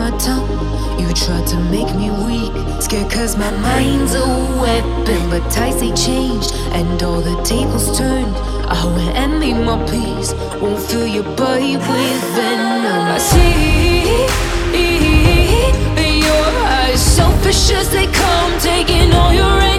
my tongue. You tried to make me weak, scared cause my mind's a weapon. But ties they changed, and all the tables turned. I went and made my peace. Won't fill your body with venom. I see that your eyes, selfish as they come, taking all your.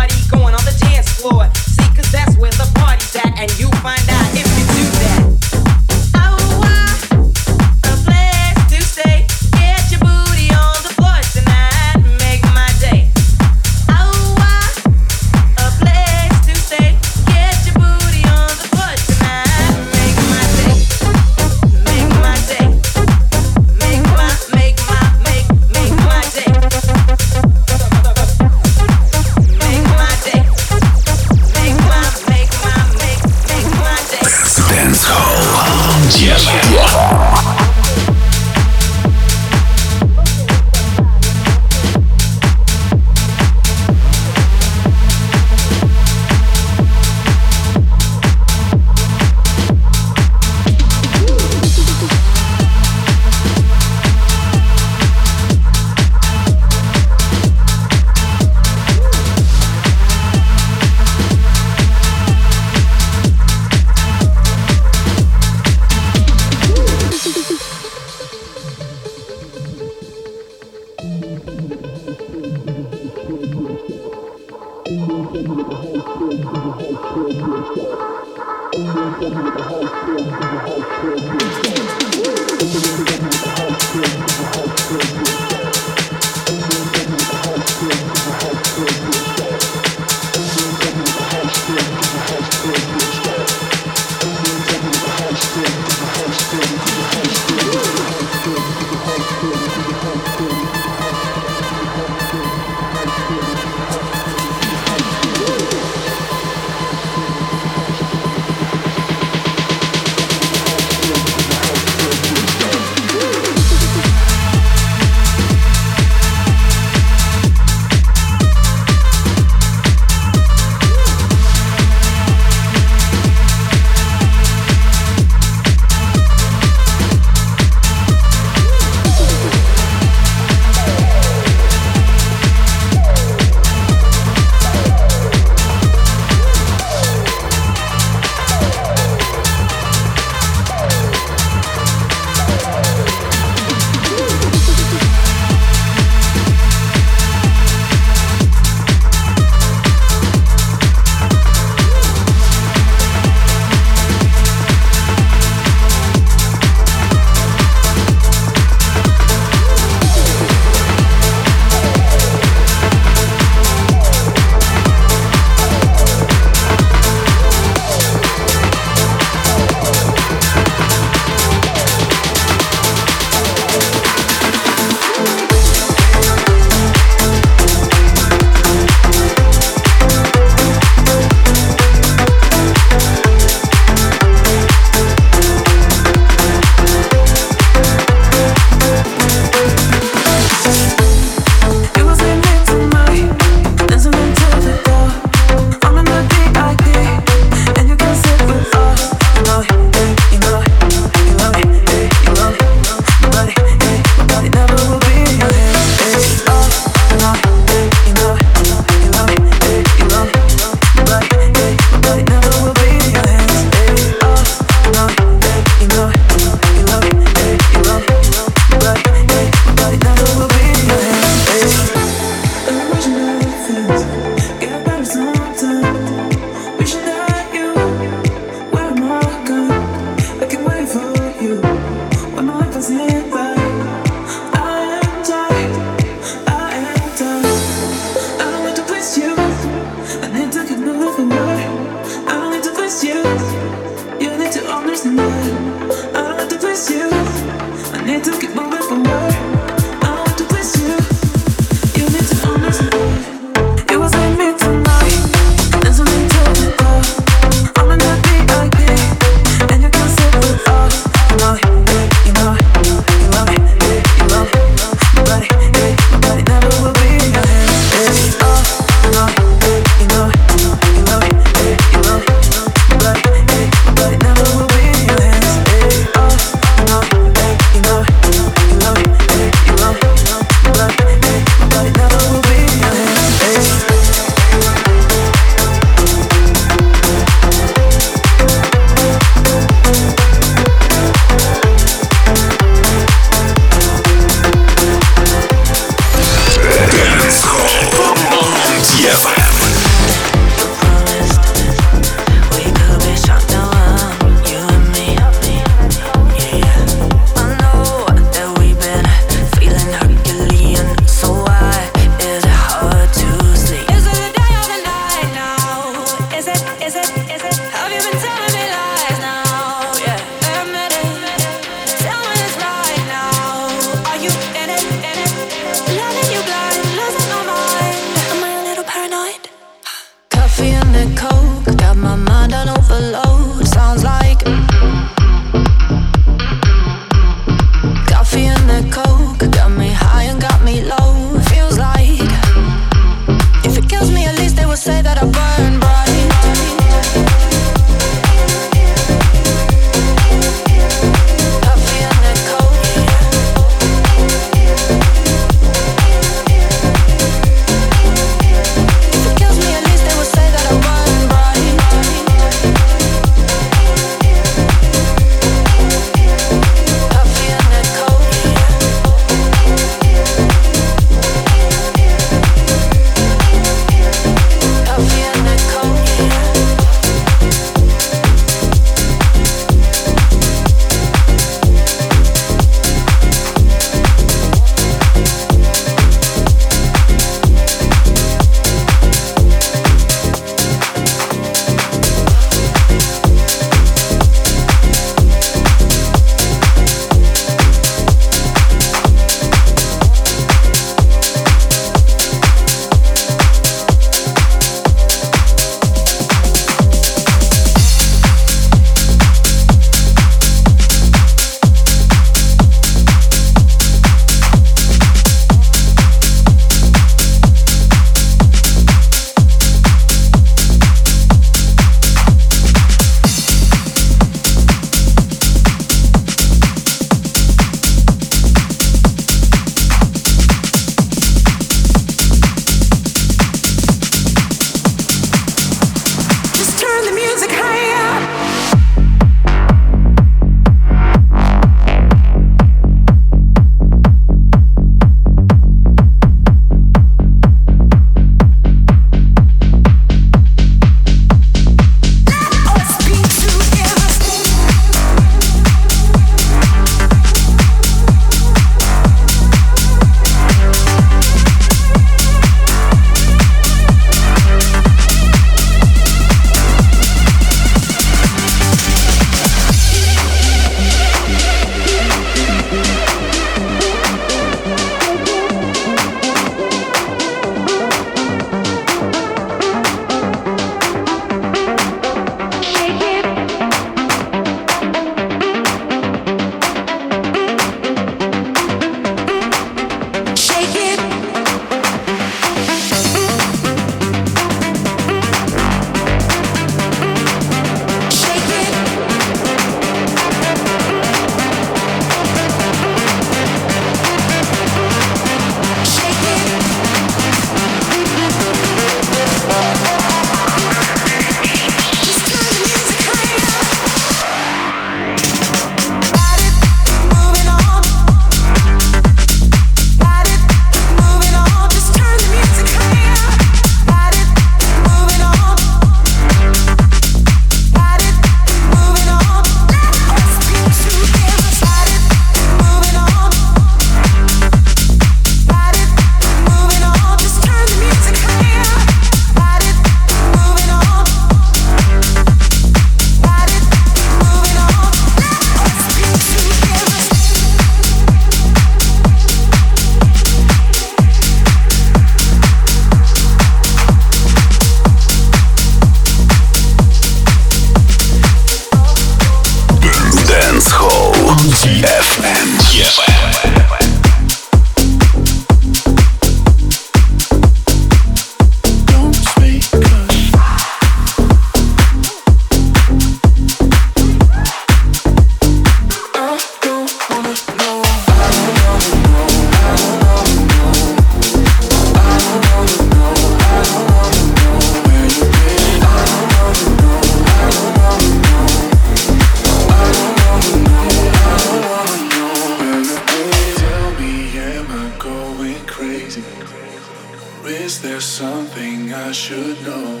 there's something I should know.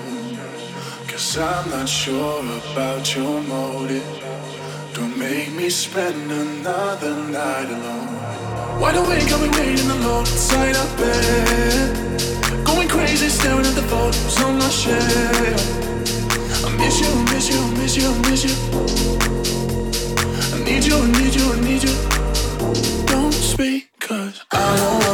Cause I'm not sure about your motive. Don't make me spend another night alone. Wide awake, I'll be waiting alone inside our bed. Going crazy, staring at the photos on my shelf. I miss you, miss you, miss you, miss you. I need you, I need you, I need you. Don't speak, cause I don't.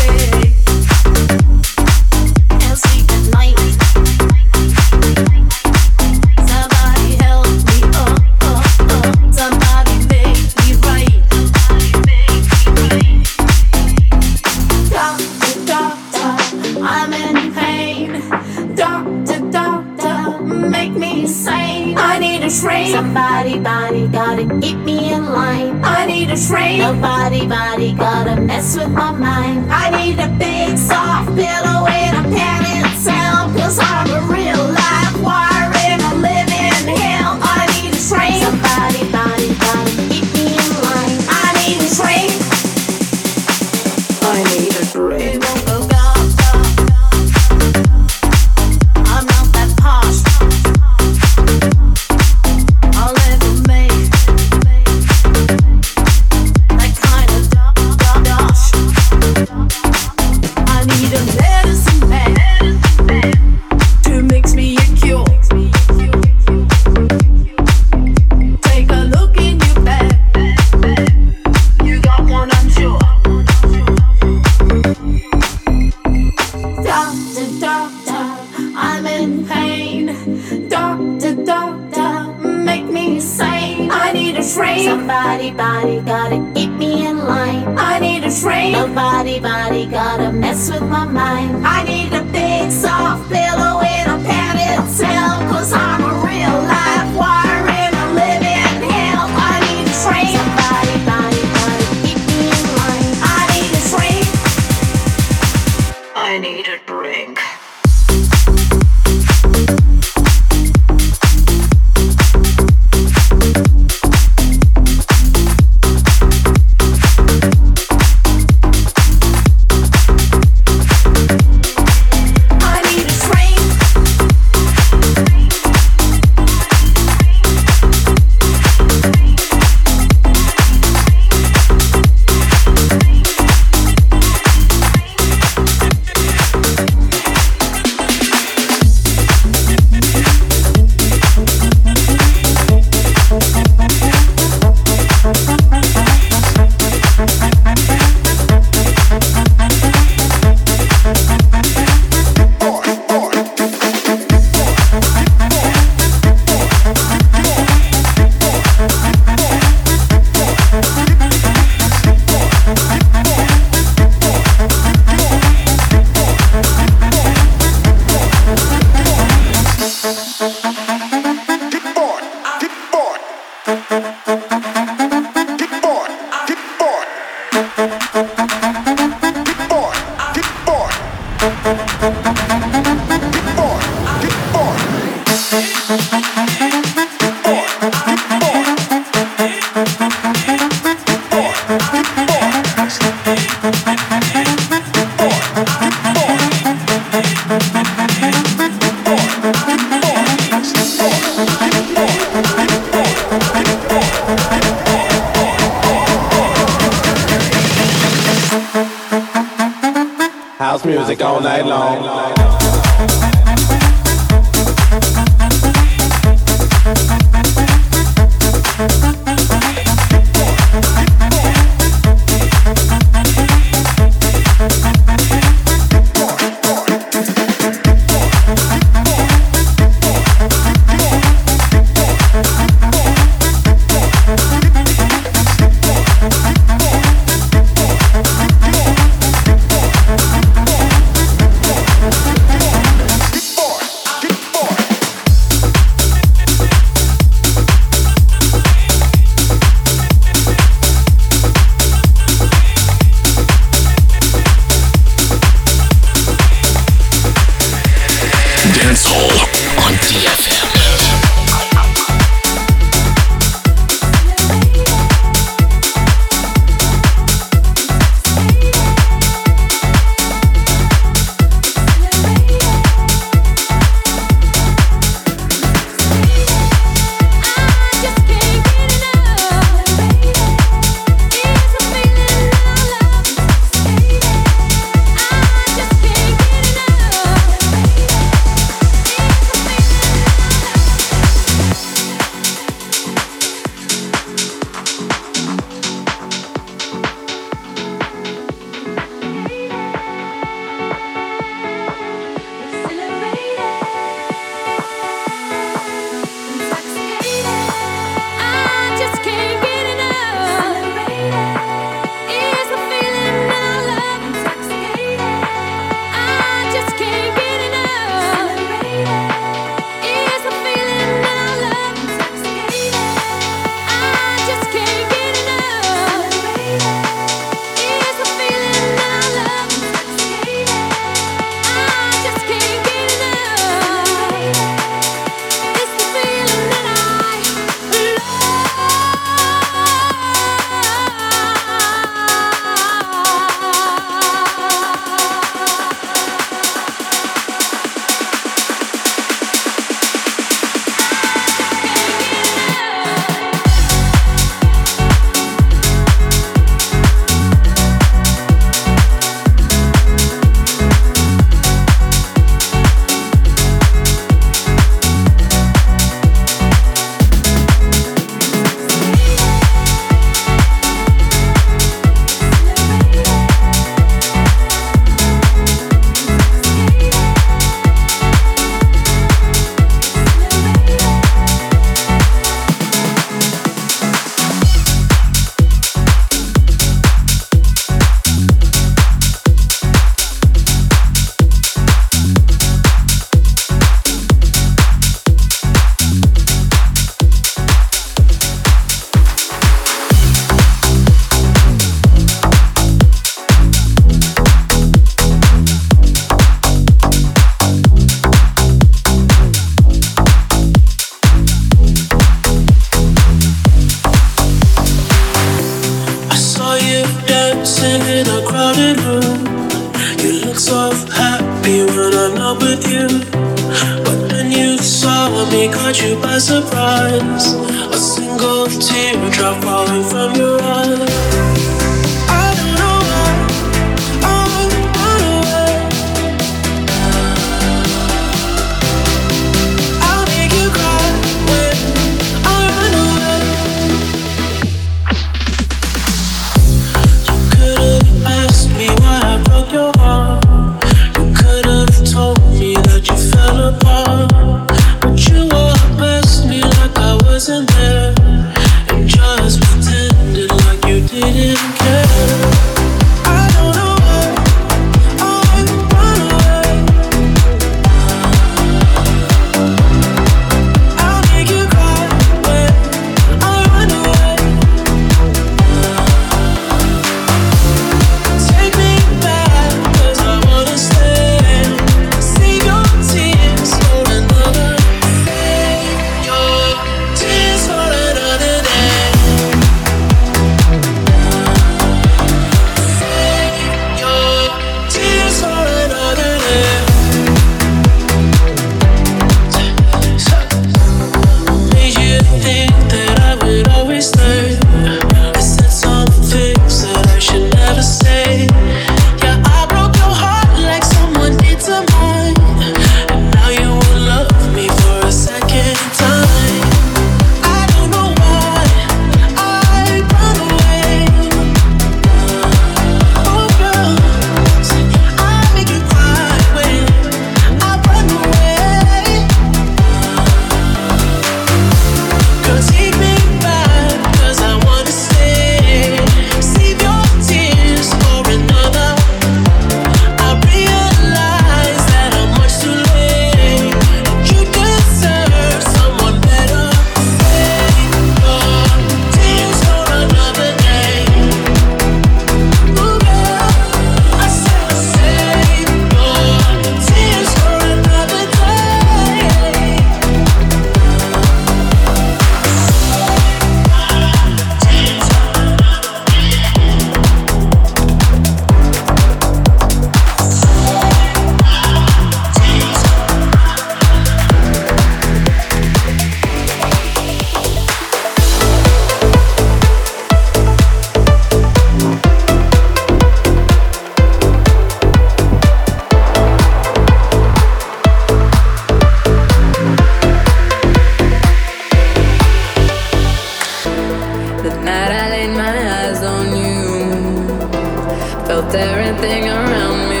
Everything around me.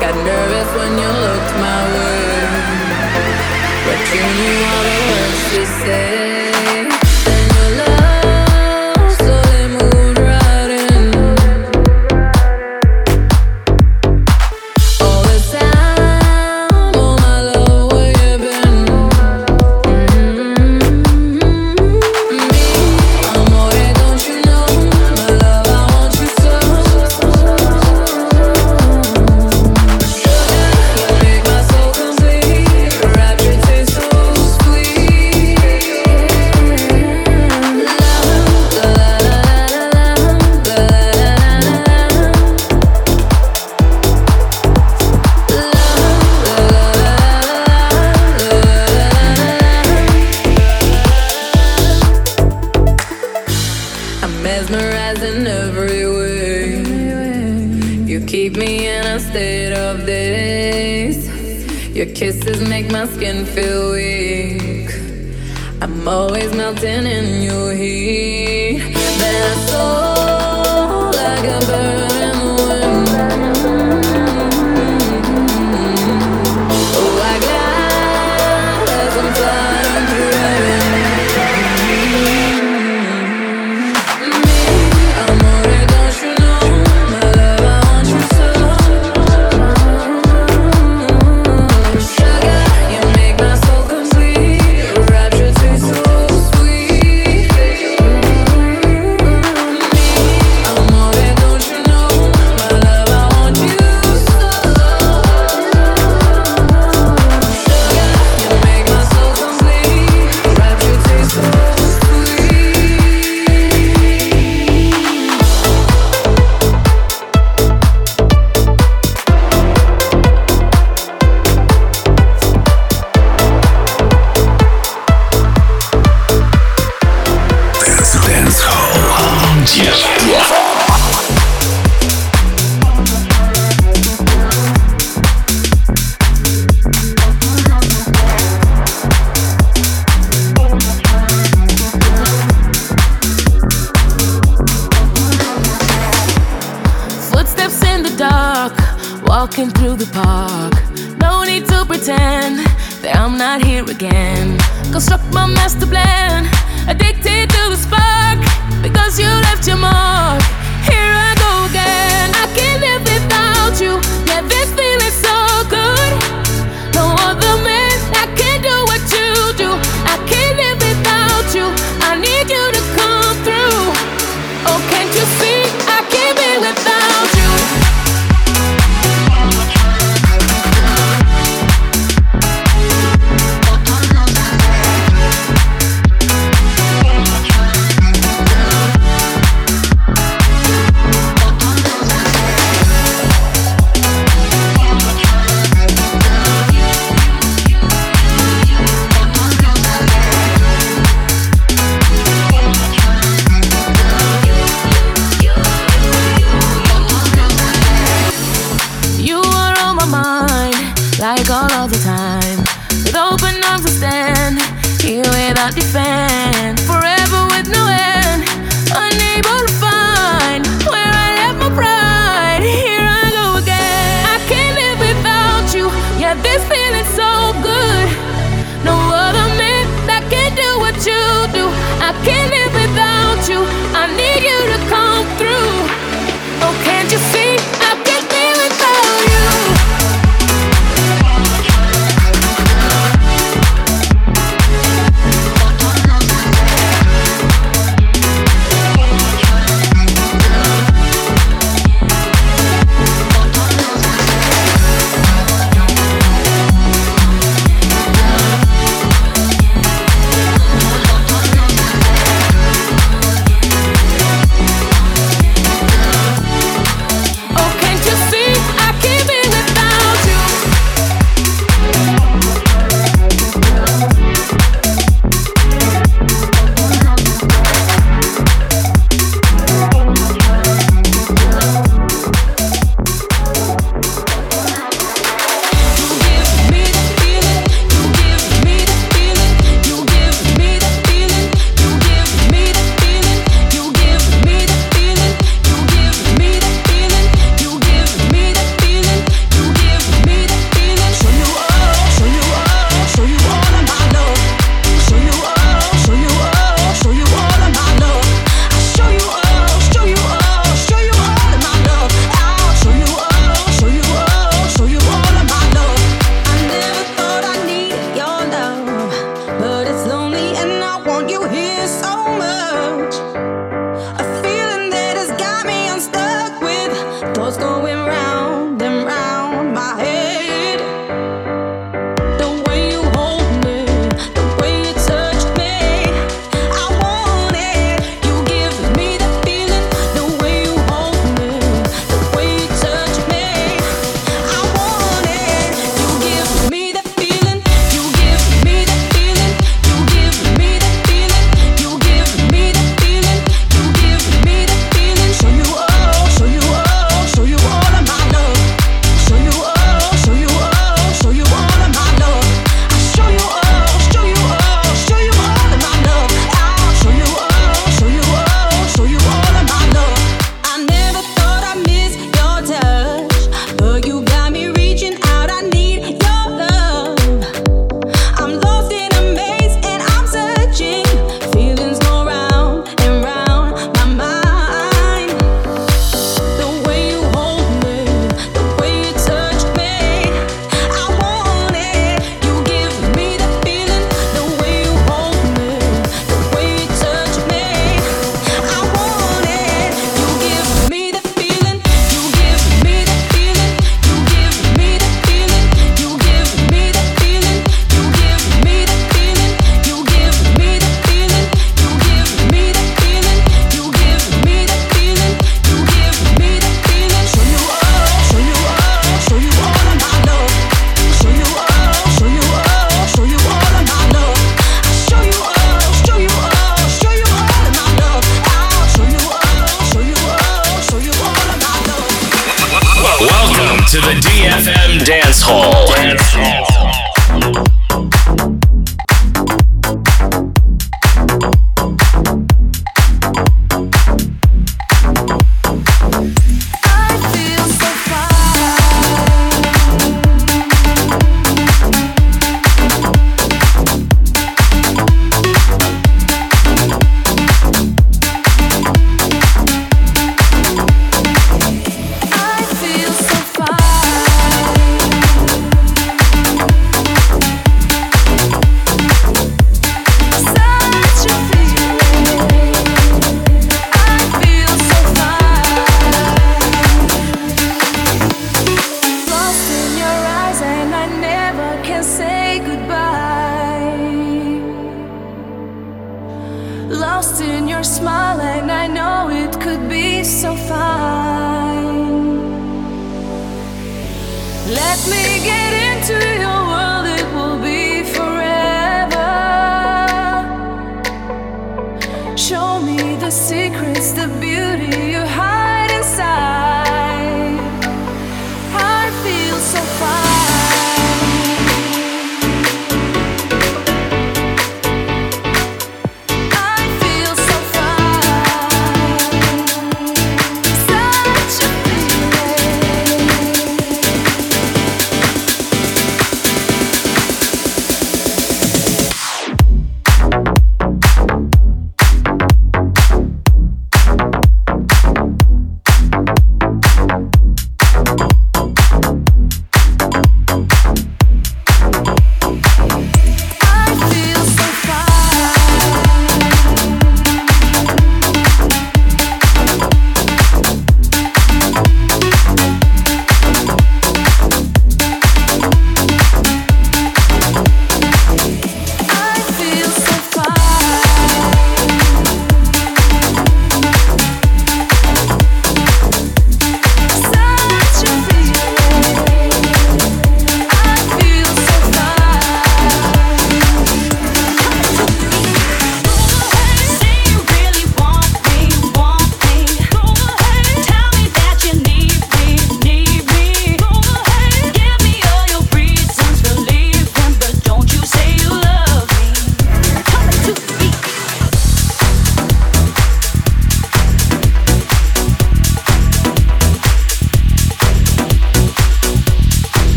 Got nervous when you looked my way, but you knew all the words you said.